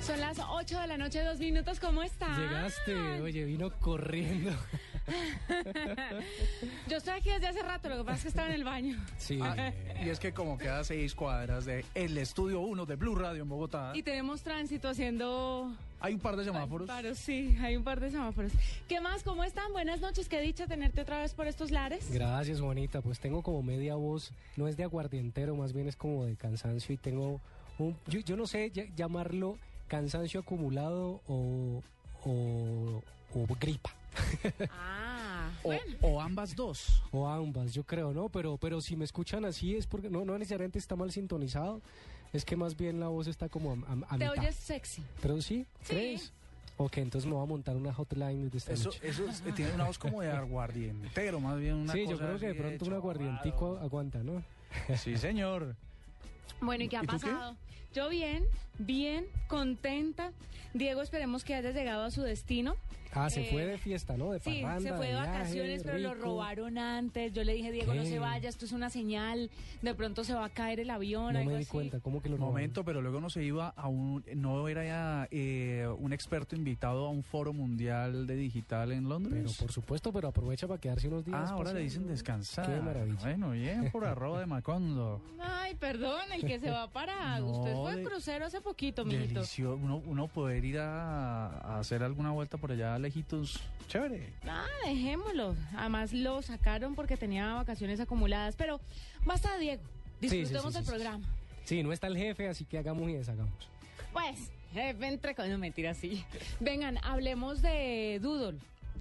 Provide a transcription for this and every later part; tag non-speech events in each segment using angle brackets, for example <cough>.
Son las 8 de la noche, dos minutos. ¿Cómo estás? Llegaste, oye, vino corriendo. <laughs> Yo estoy aquí desde hace rato, lo que pasa es que estaba en el baño. Sí. Ah, y es que como queda a seis cuadras de el estudio 1 de Blue Radio en Bogotá, Y tenemos tránsito haciendo... hay un par de semáforos. Paro, sí, hay un par de semáforos. ¿Qué más? ¿Cómo están? Buenas noches, qué dicha tenerte otra vez por estos lares. Gracias, Juanita. Pues tengo como media voz, no es de aguardientero, más bien es como de cansancio y tengo un, yo, yo no sé ll- llamarlo cansancio acumulado o, o, o gripa. <laughs> Ah, O, bueno. o ambas dos. o ambas, yo creo, ¿no? Pero, pero si me escuchan así es porque no, no necesariamente está mal sintonizado, es que más bien la voz está como a, a- a Te mitad. oyes sexy. Pero sí, Sí. ¿crees? Ok, entonces me voy a montar una hotline desde esta Eso, noche. eso es- eh, tiene una voz como de <laughs> aguardientero, más bien una Sí, yo creo que de pronto un aguardientico aguanta, ¿no? Sí, señor. Bueno, ¿y qué ha ¿Y tú qué? Yo bien, bien, contenta. Diego, esperemos que hayas llegado a su destino. Ah, se Eh, fue de fiesta, ¿no? De Sí, parranda, se fue de viaje, vacaciones, pero lo robaron antes. Yo le dije, Diego, no se vaya, esto es una señal. De pronto se va a caer el avión, No algo me di así. cuenta, ¿cómo que lo robaron? momento, pero luego no se iba a un, no era eh, un experto invitado a un foro mundial de digital en Londres. Pero por supuesto, pero aprovecha para quedarse unos días. ah, ahora le dicen descansar. Qué maravilla. Bueno, bien por <laughs> arroba de Macondo. Ay, perdón, el que se va para... <laughs> No, Usted fue en crucero hace poquito, mijito. Delicioso. Uno, uno poder ir a, a hacer alguna vuelta por allá lejitos. Chévere. Ah, dejémoslo. Además lo sacaron porque tenía vacaciones acumuladas. Pero basta, Diego. Sí, sí, Disfrutemos sí, del sí, programa. Sí, no está el jefe, así que hagamos y deshagamos. Pues, jefe, entre con... Mentira, sí. Vengan, hablemos de Doodle.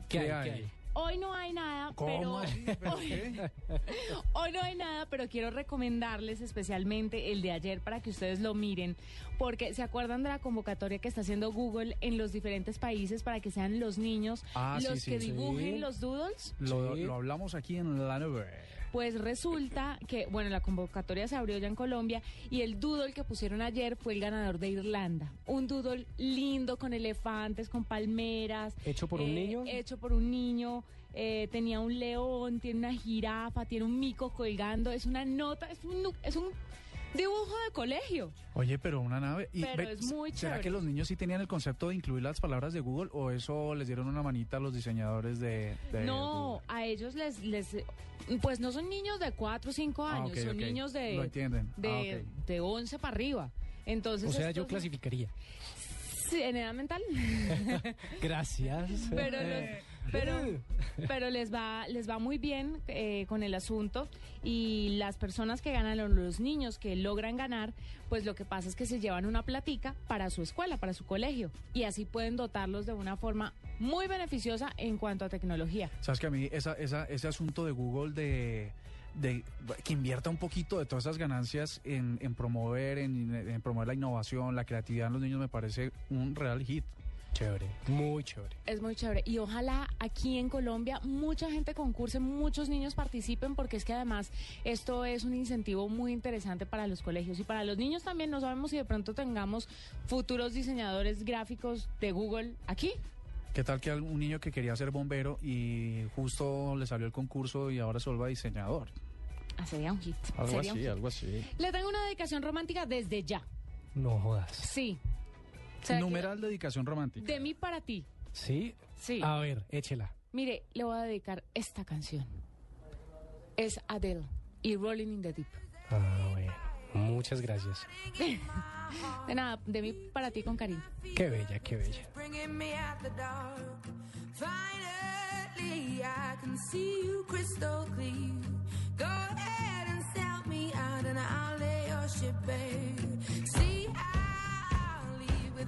¿Qué, ¿Qué hay? hay? ¿Qué hay? Hoy no hay nada, ¿Cómo? pero... <laughs> ¿Pero <laughs> hoy, no hay nada, pero quiero recomendarles especialmente el de ayer para que ustedes lo miren, porque se acuerdan de la convocatoria que está haciendo Google en los diferentes países para que sean los niños Ah, los sí, sí, que sí. dibujen los doodles. Lo, Sí. lo hablamos aquí en la nube. Pues resulta que, bueno, la convocatoria se abrió ya en Colombia y el doodle que pusieron ayer fue el ganador de Irlanda. Un doodle lindo con elefantes, con palmeras. ¿Hecho por un eh, niño? Hecho por un niño. eh, tenía un león, tiene una jirafa, tiene un mico colgando. Es una nota, es un, es un dibujo de colegio. Oye, pero una nave. Y, Pero es muy ¿Será chévere. que los niños sí tenían el concepto de incluir las palabras de Google o eso les dieron una manita a los diseñadores de, de No, Google? a ellos les, les, pues no son niños de 4 o 5 Ah, años, son niños de, Lo entienden. de, Ah, ok. de 11 para arriba. Entonces, O sea, yo clasificaría. Sí, en edad mental. <laughs> Gracias. pero, los- pero, pero les va, les va muy bien eh, con el asunto y las personas que ganan, o los niños que logran ganar, pues lo que pasa es que se llevan una platica para su escuela, para su colegio y así pueden dotarlos de una forma muy beneficiosa en cuanto a tecnología. Sabes que a mí esa, esa, ese asunto de Google de, de que invierta un poquito de todas esas ganancias en, en promover, en, en promover la innovación, la creatividad en los niños me parece un real hit. Chévere, muy chévere. Es muy chévere. Y ojalá aquí en Colombia mucha gente concurse, muchos niños participen, porque es que además esto es un incentivo muy interesante para los colegios y para los niños también. No sabemos si de pronto tengamos futuros diseñadores gráficos de Google aquí. ¿Qué tal que un niño que quería ser bombero y justo le salió el concurso y ahora se vuelva diseñador? Ah, sería un hit. Algo Sería así, hit. algo así. Le tengo una dedicación romántica desde ya. No jodas. Sí. O sea, Numeral dedicación romántica. De mí para ti. ¿Sí? Sí. A ver, échela. Mire, le voy a dedicar esta canción. Es Adele y Rolling in the Deep. Ah, bueno. Muchas gracias. <laughs> De nada, de mí para ti con cariño. Qué bella, qué bella. bringing me out the dark. Finally, I can see you crystal clear. Go ahead and sell me out, and I'll lay your ship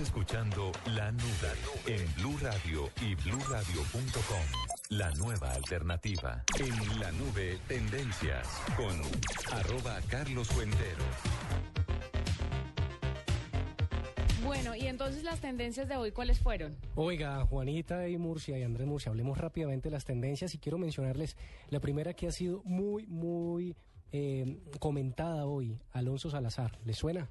escuchando La Nube en Blue Radio y bluradio.com. La nueva alternativa. En La Nube, tendencias con arroba Carlos Cuentero. Bueno, y entonces las tendencias de hoy, ¿cuáles fueron? Oiga, Juanita y Murcia y Andrés Murcia, hablemos rápidamente de las tendencias y quiero mencionarles la primera que ha sido muy, muy eh, comentada hoy, Alonso Salazar. ¿Le suena?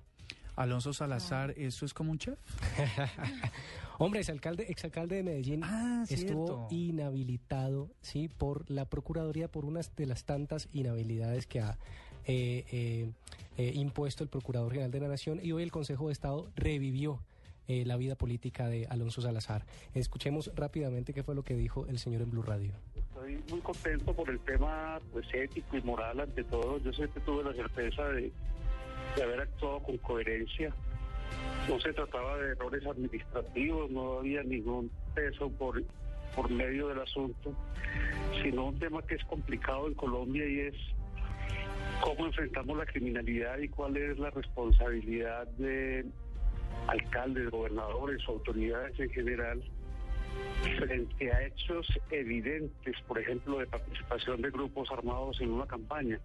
Alonso Salazar, ¿eso es como un chef? <laughs> Hombre, ese alcalde, exalcalde de Medellín Ah, estuvo cierto. inhabilitado, sí, por la Procuraduría por unas de las tantas inhabilidades que ha eh, eh, eh, impuesto el Procurador General de la Nación y hoy el Consejo de Estado revivió eh, la vida política de Alonso Salazar. Escuchemos rápidamente qué fue lo que dijo el señor en Blue Radio. Estoy muy contento por el tema pues, ético y moral ante todo. Yo siempre tuve la certeza de, de haber actuado con coherencia. No se trataba de errores administrativos, no había ningún peso por, por medio del asunto, sino un tema que es complicado en Colombia y es cómo enfrentamos la criminalidad y cuál es la responsabilidad de alcaldes, gobernadores, autoridades en general frente a hechos evidentes, por ejemplo, de participación de grupos armados en una campaña,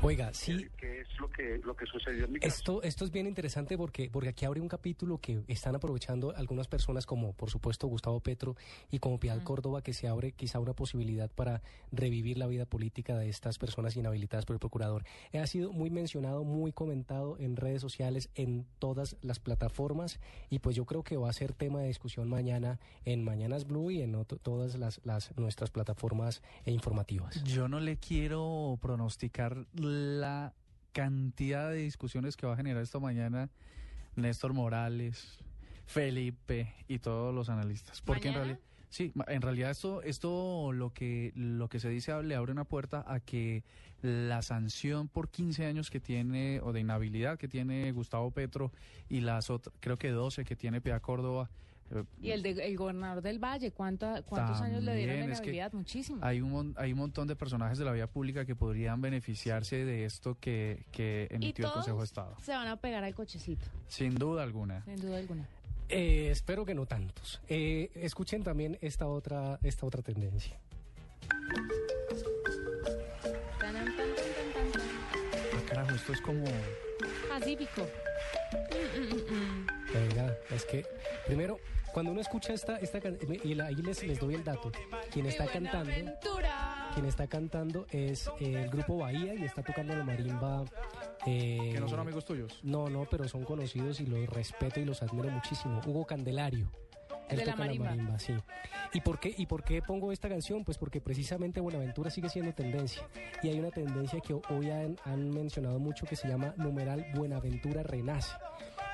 Oiga, sí, que es lo que lo que sucedió en mi caso. Esto, esto es bien interesante porque, porque aquí abre un capítulo que están aprovechando algunas personas como por supuesto Gustavo Petro y como Piedad Córdoba que se abre quizá una posibilidad para revivir la vida política de estas personas inhabilitadas por el procurador. Ha sido muy mencionado, muy comentado en redes sociales, en todas las plataformas y pues yo creo que va a ser tema de discusión mañana en Mañanas Blue y en otro- todas las, las nuestras plataformas eh, informativas. Yo no le quiero pronosticar la cantidad de discusiones que va a generar esta mañana Néstor Morales, Felipe y todos los analistas. Porque en realidad, sí, en realidad esto, esto lo que lo que se dice le abre una puerta a que la sanción por 15 años que tiene o de inhabilidad que tiene Gustavo Petro y las otras, creo que 12 que tiene Pia Córdoba. Y el, de, el gobernador del Valle, ¿cuánto- ¿cuántos años le dieron que inhabilidad? Muchísimo. hay un, hay un montón de personajes de la vida pública que podrían beneficiarse de esto que, que y emitió el todos Consejo de Estado. se van a pegar al cochecito, Sin duda alguna. sin duda alguna. Eh, espero que no tantos. Eh, escuchen también esta otra, esta otra tendencia. Ah, carajo, esto es como... Pacífico. Venga, es que primero, cuando uno escucha esta, esta can- y la- ahí les, les doy el dato. Quien está ¡Qué buena cantando, quien está cantando es eh, el grupo Bahía y está tocando la marimba. eh, Que no son amigos tuyos. No, no, pero son conocidos y los respeto y los admiro muchísimo. Hugo Candelario. Él De la toca marimba. sí. ¿Y por, qué, ¿Y por qué pongo esta canción? Pues porque precisamente Buenaventura sigue siendo tendencia. Y hay una tendencia que hoy han, han mencionado mucho que se llama numeral Buenaventura Renace.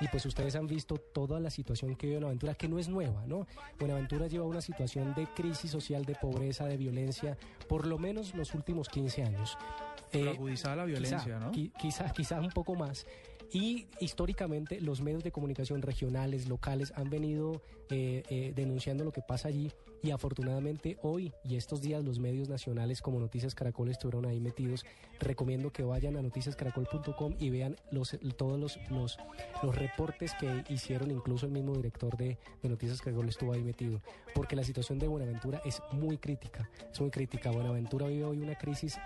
Y pues ustedes han visto toda la situación que vive Buenaventura, que no es nueva, ¿no? Buenaventura lleva una situación de crisis social, de pobreza, de violencia, por lo menos los últimos 15 años. Pero Eh, agudizada la violencia, quizá, ¿no? qui- quizá, quizá un poco más. Y históricamente los medios de comunicación regionales, locales, han venido eh, eh, denunciando lo que pasa allí y afortunadamente hoy y estos días los medios nacionales como Noticias Caracol estuvieron ahí metidos. Recomiendo que vayan a noticiascaracol.com y vean los, todos los, los, los reportes que hicieron, incluso el mismo director de, de Noticias Caracol estuvo ahí metido, porque la situación de Buenaventura es muy crítica, es muy crítica. Buenaventura vive hoy una crisis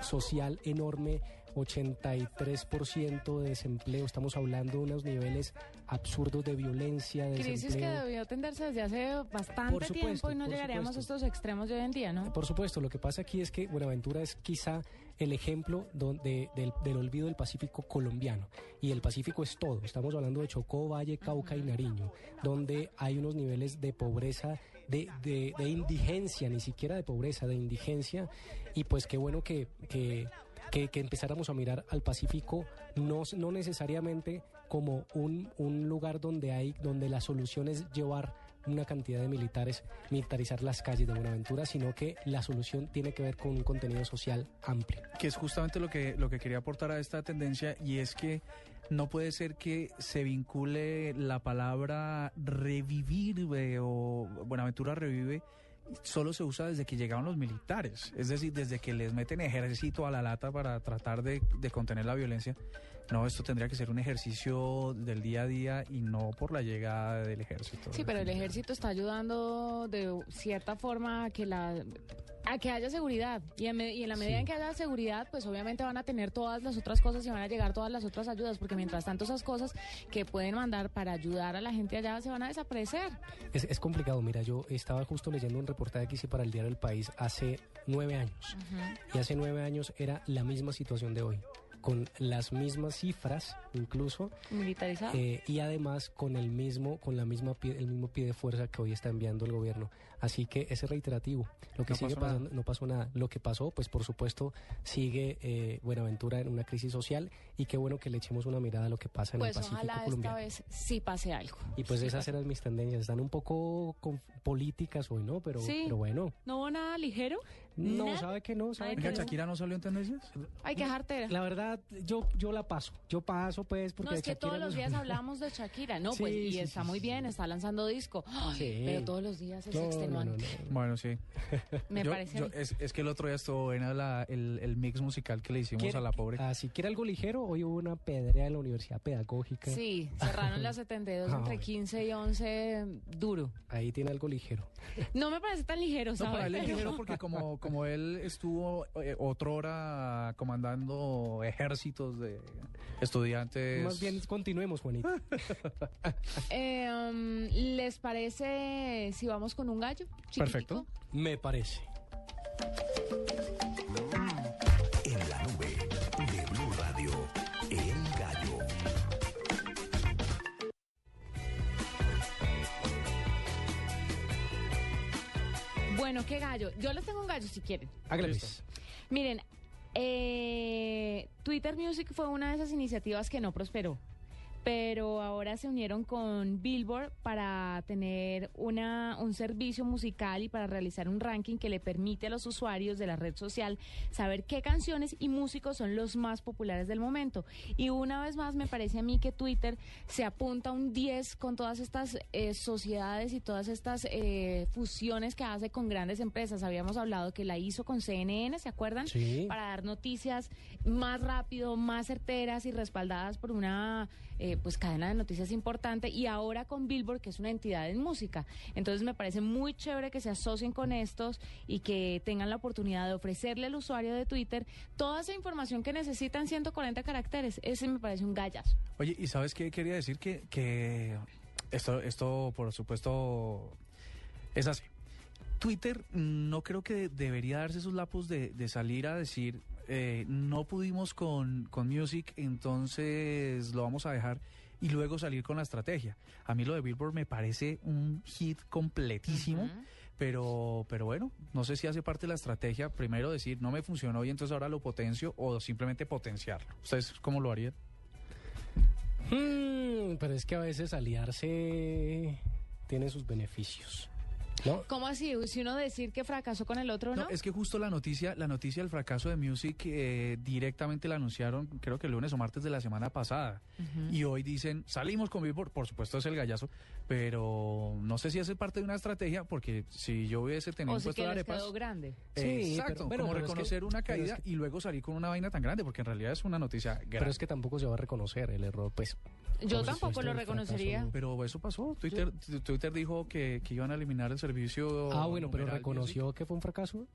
social enorme, 83% de desempleo, estamos hablando de unos niveles absurdos de violencia, de Crisis que desempleo. debió atenderse desde hace bastante Por supuesto, tiempo y no por llegaríamos supuesto. a estos extremos de hoy en día, ¿no? Por supuesto, lo que pasa aquí es que Buenaventura es quizá el ejemplo donde, del, del olvido del Pacífico colombiano. Y el Pacífico es todo. Estamos hablando de Chocó, Valle, Cauca y Nariño, donde hay unos niveles de pobreza, de, de- de indigencia, ni siquiera de pobreza, de indigencia. Y pues qué bueno que, que, que- que empezáramos a mirar al Pacífico, no, no necesariamente como un, un lugar donde hay, donde la solución es llevar una cantidad de militares, militarizar las calles de Buenaventura, sino que la solución tiene que ver con un contenido social amplio. que es justamente lo que, lo que quería aportar a esta tendencia y es que no puede ser que se vincule la palabra revivir eh, o Buenaventura revive solo se usa desde que llegaron los militares, es decir, desde que les meten ejército a la lata para tratar de, de contener la violencia. No, esto tendría que ser un ejercicio del día a día y no por la llegada del ejército. Sí, pero el ejército está ayudando de cierta forma a que la a que haya seguridad y en, me- y en la medida Sí. en que haya seguridad, pues obviamente van a tener todas las otras cosas y van a llegar todas las otras ayudas, porque mientras tanto esas cosas que pueden mandar para ayudar a la gente allá se van a desaparecer. Es, es complicado, mira, yo estaba justo leyendo un reportaje que hice para el diario El País hace nueve años. Y hace nueve años era la misma situación de hoy, con las mismas cifras incluso, Militarizado. eh, y además con el mismo, con la misma pie- el mismo pie de fuerza que hoy está enviando el gobierno. Así que ese es reiterativo. Lo que No sigue nada. pasando, no pasó nada. Lo que pasó, pues por supuesto, sigue eh, Buenaventura en una crisis social y qué bueno que le echemos una mirada a lo que pasa en pues el Pacífico ojalá esta colombiano. vez sí pase algo. Y pues Sí esas eran mis tendencias. Están un poco con- políticas hoy, ¿no? Pero, Sí. pero bueno. ¿No hubo nada ligero? No, Nada. ¿sabe que no? ¿Sabe que? Shakira no salió en tendencias. Hay que jartera. La verdad, yo, yo la paso. Yo paso, pues, porque No, es que Shakira todos no los días <laughs> hablamos de Shakira, ¿no? Pues, y sí, está sí, muy sí, bien, está lanzando disco. Ay, Sí. Pero todos los días es No, no, no, no. Bueno, sí. Me Yo- parece. yo- es, es que el otro día estuvo buena la- el, el mix musical que le hicimos ¿Quiere- a la pobre. Ah, si quiere algo ligero, hoy hubo una pedrea en la Universidad Pedagógica. Sí, cerraron las 72 <laughs> Ah, entre bueno. 15 y 11 duro. Ahí tiene algo ligero. <laughs> No me parece tan ligero, No, ¿sabes? para él es ligero <laughs> porque como, como él estuvo eh, otrora comandando ejércitos de estudiantes. Más bien, continuemos, Juanita. Eh, um, ¿Les parece si vamos con un gallo? Chiquitico? Perfecto. Me parece. En la nube de Blue Radio, El Gallo. Bueno, ¿qué gallo? Yo les tengo un gallo si quieren. Hágale, pues. Miren, eh, Twitter Music fue una de esas iniciativas que no prosperó, pero ahora se unieron con Billboard para tener una, un servicio musical y para realizar un ranking que le permite a los usuarios de la red social saber qué canciones y músicos son los más populares del momento. Y una vez más me parece a mí que Twitter se apunta a un 10 con todas estas eh, sociedades y todas estas eh, fusiones que hace con grandes empresas. Habíamos hablado que la hizo con CNN, ¿se acuerdan? Sí. para dar noticias más rápido, más certeras y respaldadas por una eh, pues cadena de noticias importante y ahora con Billboard que es una entidad en música. Entonces me parece muy chévere que se asocien con estos y que tengan la oportunidad de ofrecerle al usuario de Twitter toda esa información que necesitan 140 caracteres. Ese me parece un gallazo. Oye, ¿y sabes qué quería decir? Que, que esto, esto, por supuesto, es así. Twitter no creo que debería darse esos lapos de, de salir a decir, eh, no pudimos con, con Music, entonces lo vamos a dejar y luego salir con la estrategia. A mí lo de Billboard me parece un hit completísimo. Pero, pero bueno, no sé si hace parte de la estrategia, primero decir, no me funcionó y entonces ahora lo potencio o simplemente potenciarlo. ¿Ustedes cómo lo harían? Hmm, pero es que a veces aliarse tiene sus beneficios. ¿No? ¿Cómo así? Si uno decir que fracasó con el otro, ¿no? No, es que justo la noticia, la noticia del fracaso de Music eh, directamente la anunciaron, creo que el lunes o martes de la semana pasada. Y hoy dicen, salimos con Billboard, por supuesto es el gallazo, pero no sé si hace parte de una estrategia, porque si yo hubiese tenido o un si puesto que de arepas... quedó grande. Sí, Exacto, pero- bueno, como pero es que- reconocer una es caída que- y luego salir con una vaina tan grande, porque en realidad es una noticia grande. Pero es que tampoco se va a reconocer el error, pues. Yo tampoco lo reconocería. fracaso, Pero eso pasó. Twitter, Twitter dijo que, que iban a eliminar el servicio. Ah, bueno, pero reconoció que fue un fracaso. Music.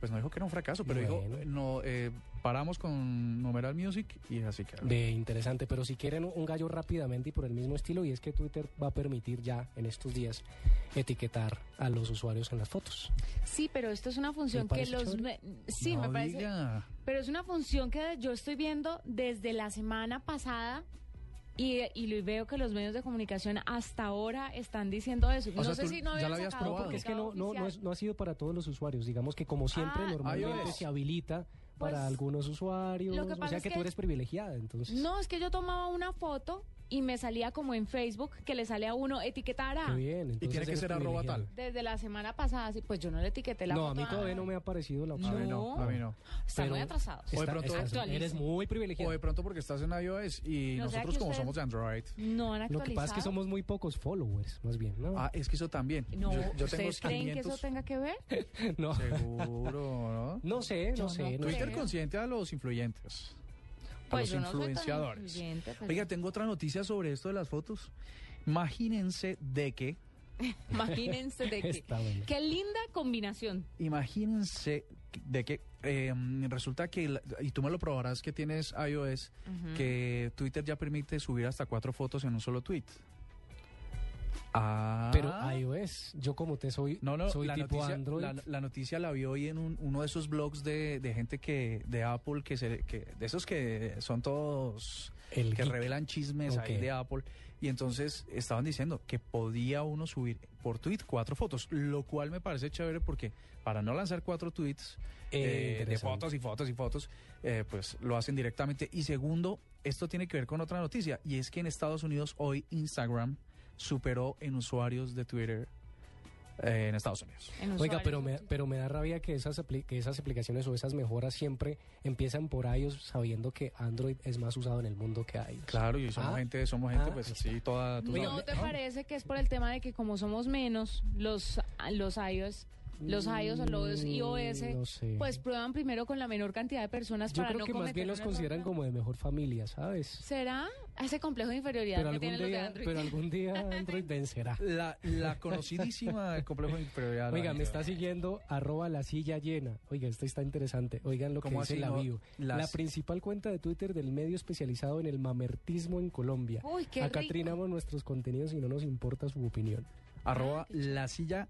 Pues no dijo que era un fracaso, pero Bueno. dijo, no, eh, paramos con Numeral Music y así que. De interesante, pero si quieren un gallo rápidamente y por el mismo estilo, y es que Twitter va a permitir ya en estos días etiquetar a los usuarios en las fotos. Sí, pero esto es una función ¿Le que parece los... me- Sí, No me parece... diga. Pero es una función que yo estoy viendo desde la semana pasada y, y lo- veo que los medios de comunicación hasta ahora están diciendo eso. O no sea, sé si no ya lo habías probado. Porque es que no, no, no, es- no ha sido para todos los usuarios. Digamos que como siempre Ah, normalmente se habilita Pues, para algunos usuarios. lo que o pasa sea es que, que- tú eres privilegiada, entonces. No, es que yo tomaba una foto y me salía como en Facebook que le sale a uno etiquetar a. Qué bien. Y tiene que ser arroba tal. Desde la semana pasada, sí, pues yo no le etiqueté la No, a mí todavía no me ha aparecido la A opción. mí no, No. a mí no. Están pero- muy atrasados. O de Está- pronto- eres muy O privilegiado. de pronto porque estás en iOS y No nosotros como somos de Android. No han Lo actualizado. que pasa es que somos muy pocos followers, más bien, ¿no? Ah, es que eso también. No, yo, yo tengo ¿ustedes creen que eso 500. tenga que ver? <laughs> no. Seguro, ¿no? No sé, Yo no sé. no no Twitter sé. creo. consciente a los influyentes. A Pues los no influenciadores. pero- Oiga, tengo otra noticia sobre esto de las fotos. Imagínense de que, <laughs> Imagínense de que. Bueno. Qué linda combinación. imagínense de que eh, resulta que, la- y tú me lo probarás que tienes iOS, que Twitter ya permite subir hasta cuatro fotos en un solo tweet. Ah, Pero iOS, yo como te soy, No, no, soy la, tipo noticia, Android. la, la noticia la vi hoy en un- uno de esos blogs de, de gente que de Apple, que, se, que de esos que son todos el que geek. revelan chismes ahí Ok. de Apple. Y entonces estaban diciendo que podía uno subir por tweet cuatro fotos, lo cual me parece chévere porque para no lanzar cuatro tweets Eh, eh, de fotos y fotos y fotos, eh, pues lo hacen directamente. Y segundo, esto tiene que ver con otra noticia, y es que en Estados Unidos hoy Instagram superó en usuarios de Twitter eh, en Estados Unidos. en Oiga, pero me, pero me da rabia que esas, apli- que esas aplicaciones o esas mejoras siempre empiezan por iOS sabiendo que Android es más usado en el mundo que iOS. Claro, y somos Ah, gente, somos gente, ah, pues está. sí, toda... ¿No sabes, te parece que es por el tema de que como somos menos los, los iOS, los iOS o los iOS, Mm, no sé. pues prueban primero con la menor cantidad de personas Yo para creo no que más bien los consideran como de mejor familia, ¿sabes? ¿Será? Ese complejo de inferioridad Pero que algún, tienen los de día, Android. pero algún día <laughs> Android vencerá. La, la conocidísima complejo de inferioridad. Oiga, me está siguiendo arroba la silla llena. Oiga, esto está interesante. Oigan lo que ¿Cómo dice así, la no? bio. Las- La principal cuenta de Twitter del medio especializado en el mamertismo en Colombia. Uy, qué Acá rico. trinamos nuestros contenidos y no nos importa su opinión. Arroba la silla.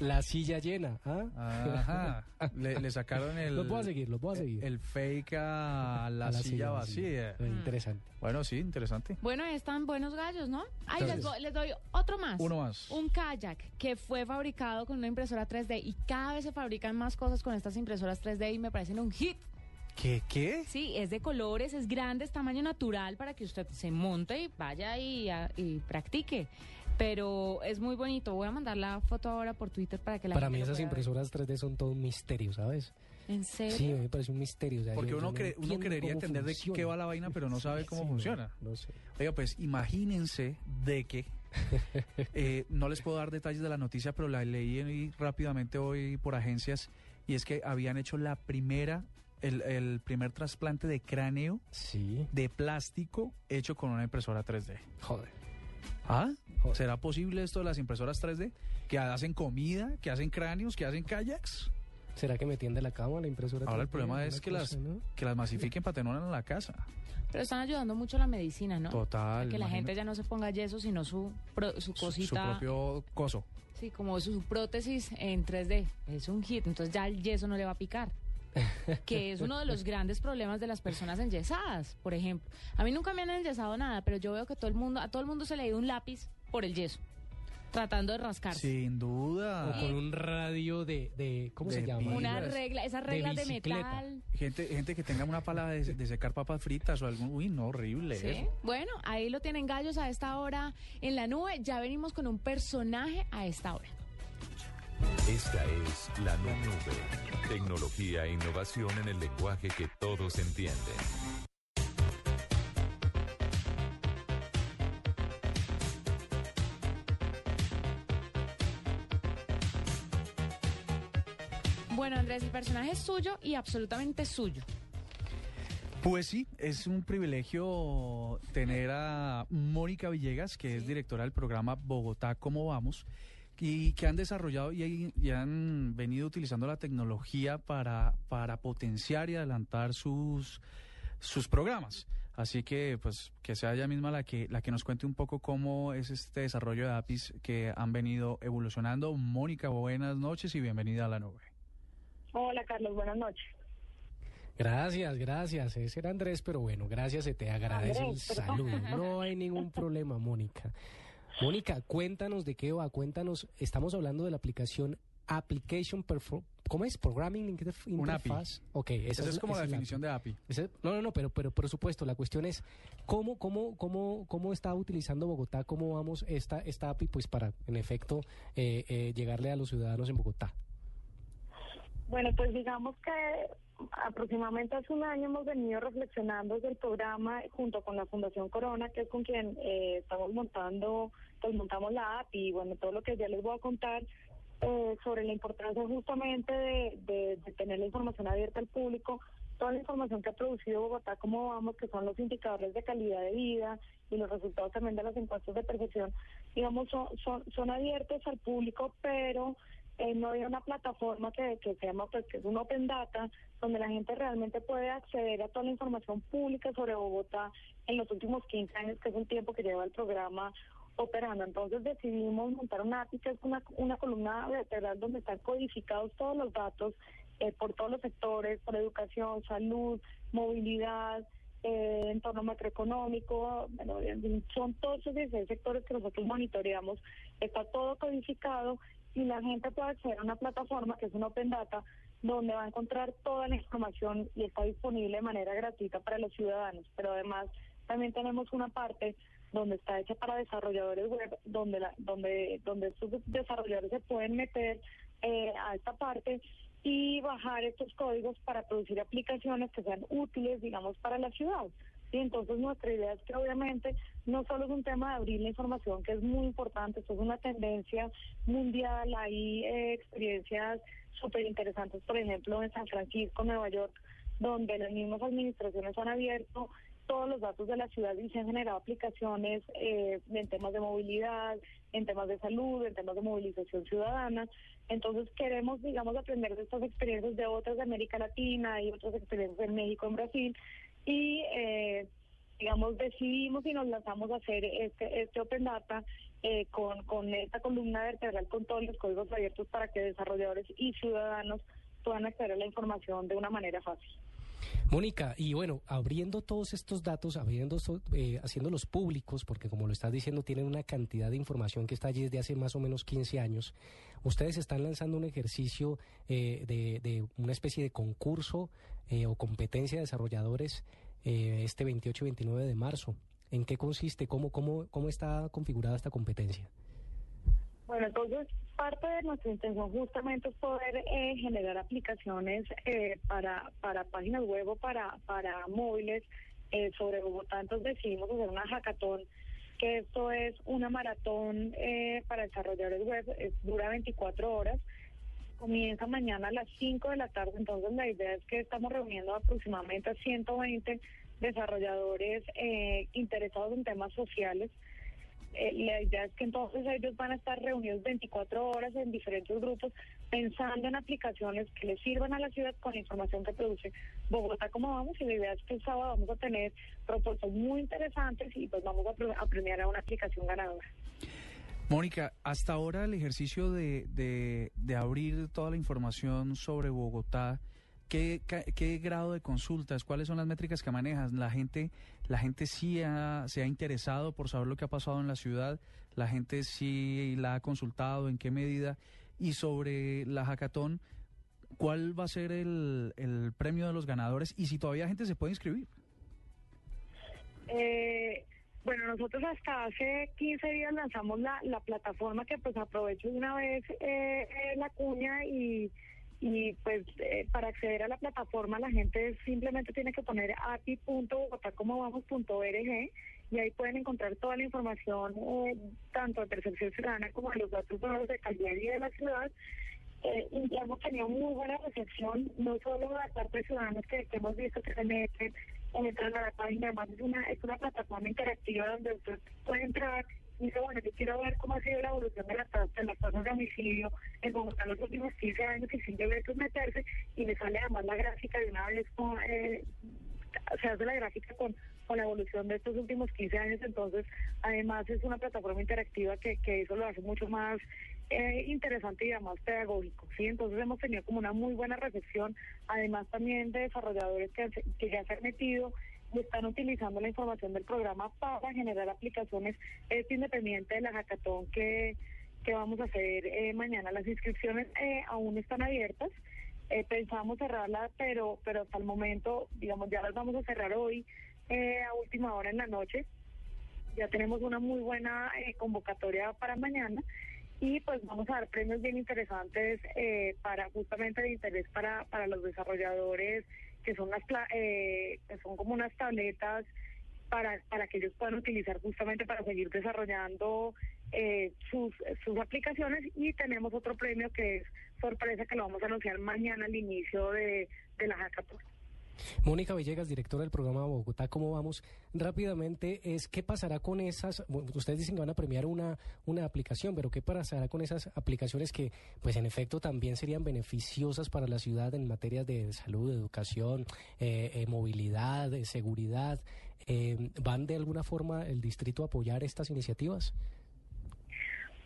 La silla llena, ¿ah? Ajá. <laughs> Le, le sacaron el. Los voy a seguir, los voy a seguir. El fake a la, A silla, vacía. vacía. Eh, Interesante. Bueno, sí, interesante. Bueno, están buenos gallos, ¿no? Ay, les, les doy otro más. Uno más. Un kayak que fue fabricado con una impresora 3D y cada vez se fabrican más cosas con estas impresoras 3D y me parecen un hit. ¿Qué? ¿Qué? Sí, es de colores, es grande, es tamaño natural para que usted se monte y vaya y, a- y practique. Pero es muy bonito. Voy a mandar la foto ahora por Twitter para que la Para gente mí esas pueda ver. impresoras 3D son todo un misterio, ¿sabes? ¿En serio? Sí, me parece un misterio. o sea, Porque yo- yo uno, no cree- uno creería entender de qué va la vaina, pero no sabe cómo Sí, funciona. No, sé. Oiga, pues imagínense de que. <laughs> eh, no les puedo dar detalles de la noticia, pero la leí hoy rápidamente hoy por agencias. Y es que habían hecho la primera. El, el primer trasplante de cráneo Sí, de plástico hecho con una impresora 3D. joder. ¿Ah? Joder. ¿Será posible esto de las impresoras 3D? ¿Que hacen comida? ¿Que hacen cráneos? ¿Que hacen kayaks? ¿Será que me tiende la cama la impresora? Ahora el 3D? problema es que las, que las masifiquen para tenerlas en la casa. Pero están ayudando mucho la medicina, ¿no? Total. que la gente ya no se ponga yeso, sino su, pro- su Su- cosita. Su, propio coso. Sí, como su prótesis en 3D. Es un hit, entonces ya el yeso no le va a picar. Que es uno de los grandes problemas de las personas enyesadas, por ejemplo. A mí nunca me han enyesado nada, pero yo veo que todo el mundo, a todo el mundo se le ha ido un lápiz por el yeso, tratando de rascarse. Sin duda. O con un radio de, de ¿cómo se De llama? Una regla, esas De reglas de, bicicleta. metal. Gente, gente que tenga una pala de, de secar papas fritas o algún... Uy, no, horrible Sí. eso. Bueno, ahí lo tienen gallos a esta hora en la nube. Ya venimos con un personaje a esta hora. Esta es la nube. Tecnología e innovación en el lenguaje que todos entienden. Bueno, Andrés, el personaje es suyo y absolutamente suyo. Pues sí, es un privilegio tener a Mónica Villegas, que es directora del programa Bogotá, ¿cómo vamos? Y que han desarrollado y, y han venido utilizando la tecnología para, para potenciar y adelantar sus, sus programas. Así que, pues, que sea ella misma la que, la que nos cuente un poco cómo es este desarrollo de APIs que han venido evolucionando. Mónica, buenas noches y bienvenida a la nube. Hola Carlos, buenas noches. Gracias, gracias. Ese era Andrés, pero bueno, gracias, se te agradece el Andrés, perdón. saludo. <laughs> No hay ningún problema, Mónica. Mónica, cuéntanos de qué va, cuéntanos. Estamos hablando de la aplicación Application Perform... ¿Cómo es? Programming Interf- Un API. Interface. Ok, esa, Esa es como esa la es definición de API. no, no, no, pero, pero por supuesto, la cuestión es cómo, cómo, cómo, cómo está utilizando Bogotá, cómo vamos esta, esta API, pues para, en efecto, eh, eh, llegarle a los ciudadanos en Bogotá. Bueno, pues digamos que aproximadamente hace un año hemos venido reflexionando desde el programa junto con la Fundación Corona, que es con quien eh, estamos montando, pues montamos la API y bueno, todo lo que ya les voy a contar eh, sobre la importancia justamente de, de- de tener la información abierta al público, toda la información que ha producido Bogotá, cómo vamos, que son los indicadores de calidad de vida y los resultados también de las encuestas de percepción, digamos, son, son, son abiertos al público, pero eh, no hay una plataforma que, que se llama, pues, que es un Open Data, donde la gente realmente puede acceder a toda la información pública sobre Bogotá en los últimos 15 años, que es el tiempo que lleva el programa operando. Entonces decidimos montar una API, que es una, una columna vertebral donde están codificados todos los datos eh, por todos los sectores, por educación, salud, movilidad, eh, entorno macroeconómico, bueno, en- son todos esos 16 sectores que nosotros monitoreamos, está todo codificado y la gente puede acceder a una plataforma que es un Open Data donde va a encontrar toda la información y está disponible de manera gratuita para los ciudadanos, pero además también tenemos una parte donde está hecha para desarrolladores web, donde la, donde donde estos desarrolladores se pueden meter eh, a esta parte y bajar estos códigos para producir aplicaciones que sean útiles, digamos, para la ciudad. Y entonces nuestra idea es que obviamente no solo es un tema de abrir la información, que es muy importante, esto es una tendencia mundial, hay eh, experiencias súper interesantes, por ejemplo, en San Francisco, Nueva York, donde las mismas administraciones han abierto todos los datos de la ciudad y se han generado aplicaciones eh, en temas de movilidad, en temas de salud, en temas de movilización ciudadana. Entonces queremos, digamos, aprender de estas experiencias de otras de América Latina y otras experiencias en México, en Brasil, y eh, digamos, decidimos y nos lanzamos a hacer este, este Open Data eh, con, con esta columna vertebral con todos los códigos abiertos para que desarrolladores y ciudadanos puedan acceder a la información de una manera fácil. Mónica, y bueno, abriendo todos estos datos, abriendo, eh, haciéndolos públicos, porque como lo estás diciendo, tienen una cantidad de información que está allí desde hace más o menos 15 años. Ustedes están lanzando un ejercicio eh, de, de una especie de concurso eh, o competencia de desarrolladores eh, este 28 y 29 de marzo. ¿En qué consiste? ¿Cómo, cómo, cómo está configurada esta competencia? Bueno, entonces parte de nuestra intención justamente es poder eh, generar aplicaciones eh, para, para páginas web o para, para móviles eh, sobre Bogotá. Entonces decidimos hacer una hackathon, que esto es una maratón eh, para desarrolladores web, dura 24 horas. Comienza mañana a las 5 de la tarde, entonces la idea es que estamos reuniendo aproximadamente a 120 desarrolladores eh, interesados en temas sociales. Eh, la idea es que entonces ellos van a estar reunidos 24 horas en diferentes grupos pensando en aplicaciones que les sirvan a la ciudad con la información que produce Bogotá como vamos y la idea es que el sábado vamos a tener propuestas muy interesantes y pues vamos a, pre- a premiar a una aplicación ganadora. Mónica, hasta ahora el ejercicio de, de abrir toda la información sobre Bogotá, ¿qué, ¿qué grado de consultas, cuáles son las métricas que manejas? La gente, la gente sí ha- se ha interesado por saber lo que ha pasado en la ciudad, la gente sí la ha consultado, en qué medida, y sobre la hackathon, ¿cuál va a ser el, el premio de los ganadores y si todavía gente se puede inscribir? Eh, bueno, nosotros hasta hace 15 días lanzamos la, la plataforma que pues aprovecho una vez eh, eh, la cuña y, y pues eh, para acceder a la plataforma la gente simplemente tiene que poner api.bogotacomobamos.org y ahí pueden encontrar toda la información eh, tanto de percepción ciudadana como de los datos nuevos de calidad de de la ciudad. Eh, y hemos tenido muy buena recepción, no solo de la parte de ciudadanos que, hemos visto que se meten, entran a la página, además es una, es una plataforma interactiva donde usted puede entrar dice, bueno, yo quiero ver cómo ha sido la evolución de las tasas, de las tasas de homicidio en Bogotá los últimos 15 años y sin deber pues meterse y le sale además la gráfica de una vez con, eh, se hace la gráfica con, con la evolución de estos últimos 15 años, entonces además es una plataforma interactiva que, que eso lo hace mucho más eh, interesante y además pedagógico, ¿sí? Entonces hemos tenido como una muy buena recepción, además también de desarrolladores que, que ya se han metido están utilizando la información del programa para generar aplicaciones, es independiente de la hackathon que que vamos a hacer eh, mañana. Las inscripciones eh, aún están abiertas. Eh, pensamos cerrarlas, pero, pero hasta el momento, digamos, ya las vamos a cerrar hoy eh, a última hora en la noche. Ya tenemos una muy buena eh, convocatoria para mañana y pues vamos a dar premios bien interesantes eh, para justamente de interés para, para los desarrolladores que son pla- eh, son como unas tabletas para, para que ellos puedan utilizar justamente para seguir desarrollando eh, sus, sus aplicaciones y tenemos otro premio que es sorpresa que lo vamos a anunciar mañana al inicio de, de la hackathon. Mónica Villegas, directora del programa Bogotá, ¿cómo vamos? Rápidamente, es qué pasará con esas, bueno, ustedes dicen que van a premiar una, una aplicación, pero qué pasará con esas aplicaciones que, pues en efecto, también serían beneficiosas para la ciudad en materias de salud, educación, eh, eh, movilidad, eh, seguridad. Eh, ¿Van de alguna forma el distrito a apoyar estas iniciativas?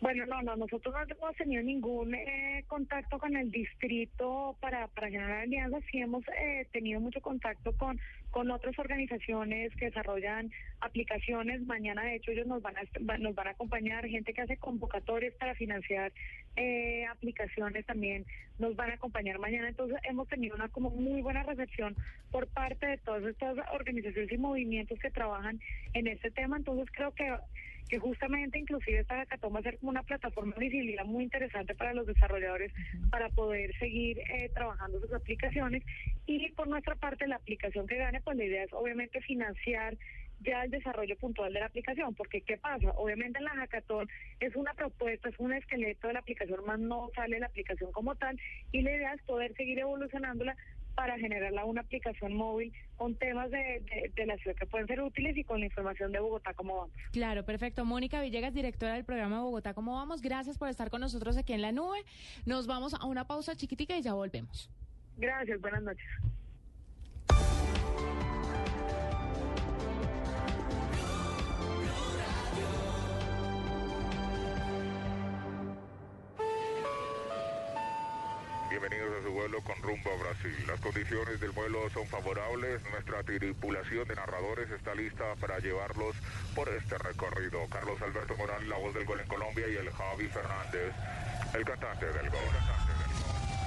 Bueno, no, no, nosotros no hemos tenido ningún eh, contacto con el distrito para, para generar alianzas, sí hemos eh, tenido mucho contacto con, con otras organizaciones que desarrollan aplicaciones. Mañana, de hecho, ellos nos van a, nos van a acompañar, gente que hace convocatorias para financiar eh, aplicaciones también nos van a acompañar mañana. Entonces, hemos tenido una como muy buena recepción por parte de todas estas organizaciones y movimientos que trabajan en este tema. Entonces, creo que que justamente inclusive esta hackathon va a ser como una plataforma de visibilidad muy interesante para los desarrolladores para poder seguir eh, trabajando sus aplicaciones y por nuestra parte la aplicación que gane pues la idea es obviamente financiar ya el desarrollo puntual de la aplicación, porque ¿qué pasa? Obviamente en la hackathon es una propuesta, es un esqueleto de la aplicación, más no sale la aplicación como tal, y la idea es poder seguir evolucionándola para generarla una aplicación móvil con temas de, de, de la ciudad que pueden ser útiles y con la información de Bogotá como vamos. Claro, perfecto. Mónica Villegas, directora del programa Bogotá, ¿cómo vamos? Gracias por estar con nosotros aquí en la nube. Nos vamos a una pausa chiquitica y ya volvemos. Gracias, buenas noches. Bienvenidos a su vuelo con rumbo a Brasil. Las condiciones del vuelo son favorables. Nuestra tripulación de narradores está lista para llevarlos por este recorrido. Carlos Alberto Morán, la voz del gol en Colombia, y el Javi Fernández, el cantante del gol.